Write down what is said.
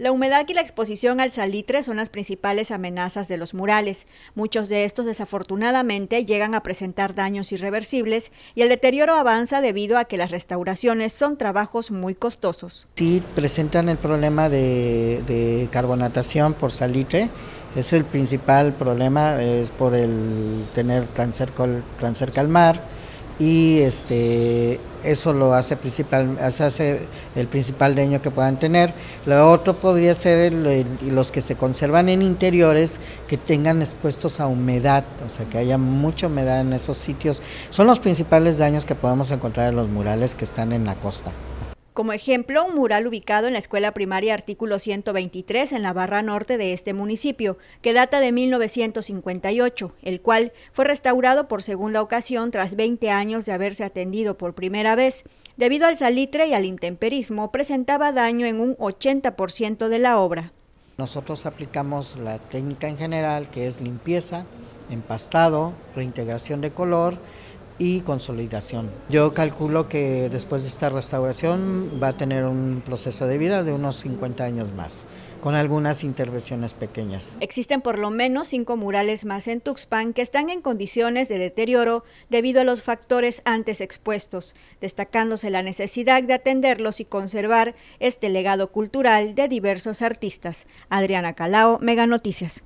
La humedad y la exposición al salitre son las principales amenazas de los murales. Muchos de estos desafortunadamente llegan a presentar daños irreversibles y el deterioro avanza debido a que las restauraciones son trabajos muy costosos. Sí, presentan el problema de, carbonatación por salitre. Es el principal problema, es por el tener tan cerca, tan cerca al mar y este eso lo hace principal hace el principal daño que puedan tener. Lo otro podría ser los que se conservan en interiores que tengan expuestos a humedad o sea que haya mucha humedad en esos sitios. Son los principales daños que podemos encontrar en los murales que están en la costa como ejemplo, un mural ubicado en la escuela primaria artículo 123 en la barra norte de este municipio, que data de 1958, el cual fue restaurado por segunda ocasión tras 20 años de haberse atendido por primera vez. Debido al salitre y al intemperismo, presentaba daño en un 80% de la obra. Nosotros aplicamos la técnica en general, que es limpieza, empastado, reintegración de color y consolidación. Yo calculo que después de esta restauración va a tener un proceso de vida de unos 50 años más, con algunas intervenciones pequeñas. Existen por lo menos cinco murales más en Tuxpan que están en condiciones de deterioro debido a los factores antes expuestos, destacándose la necesidad de atenderlos y conservar este legado cultural de diversos artistas. Adriana Calao, Mega Noticias.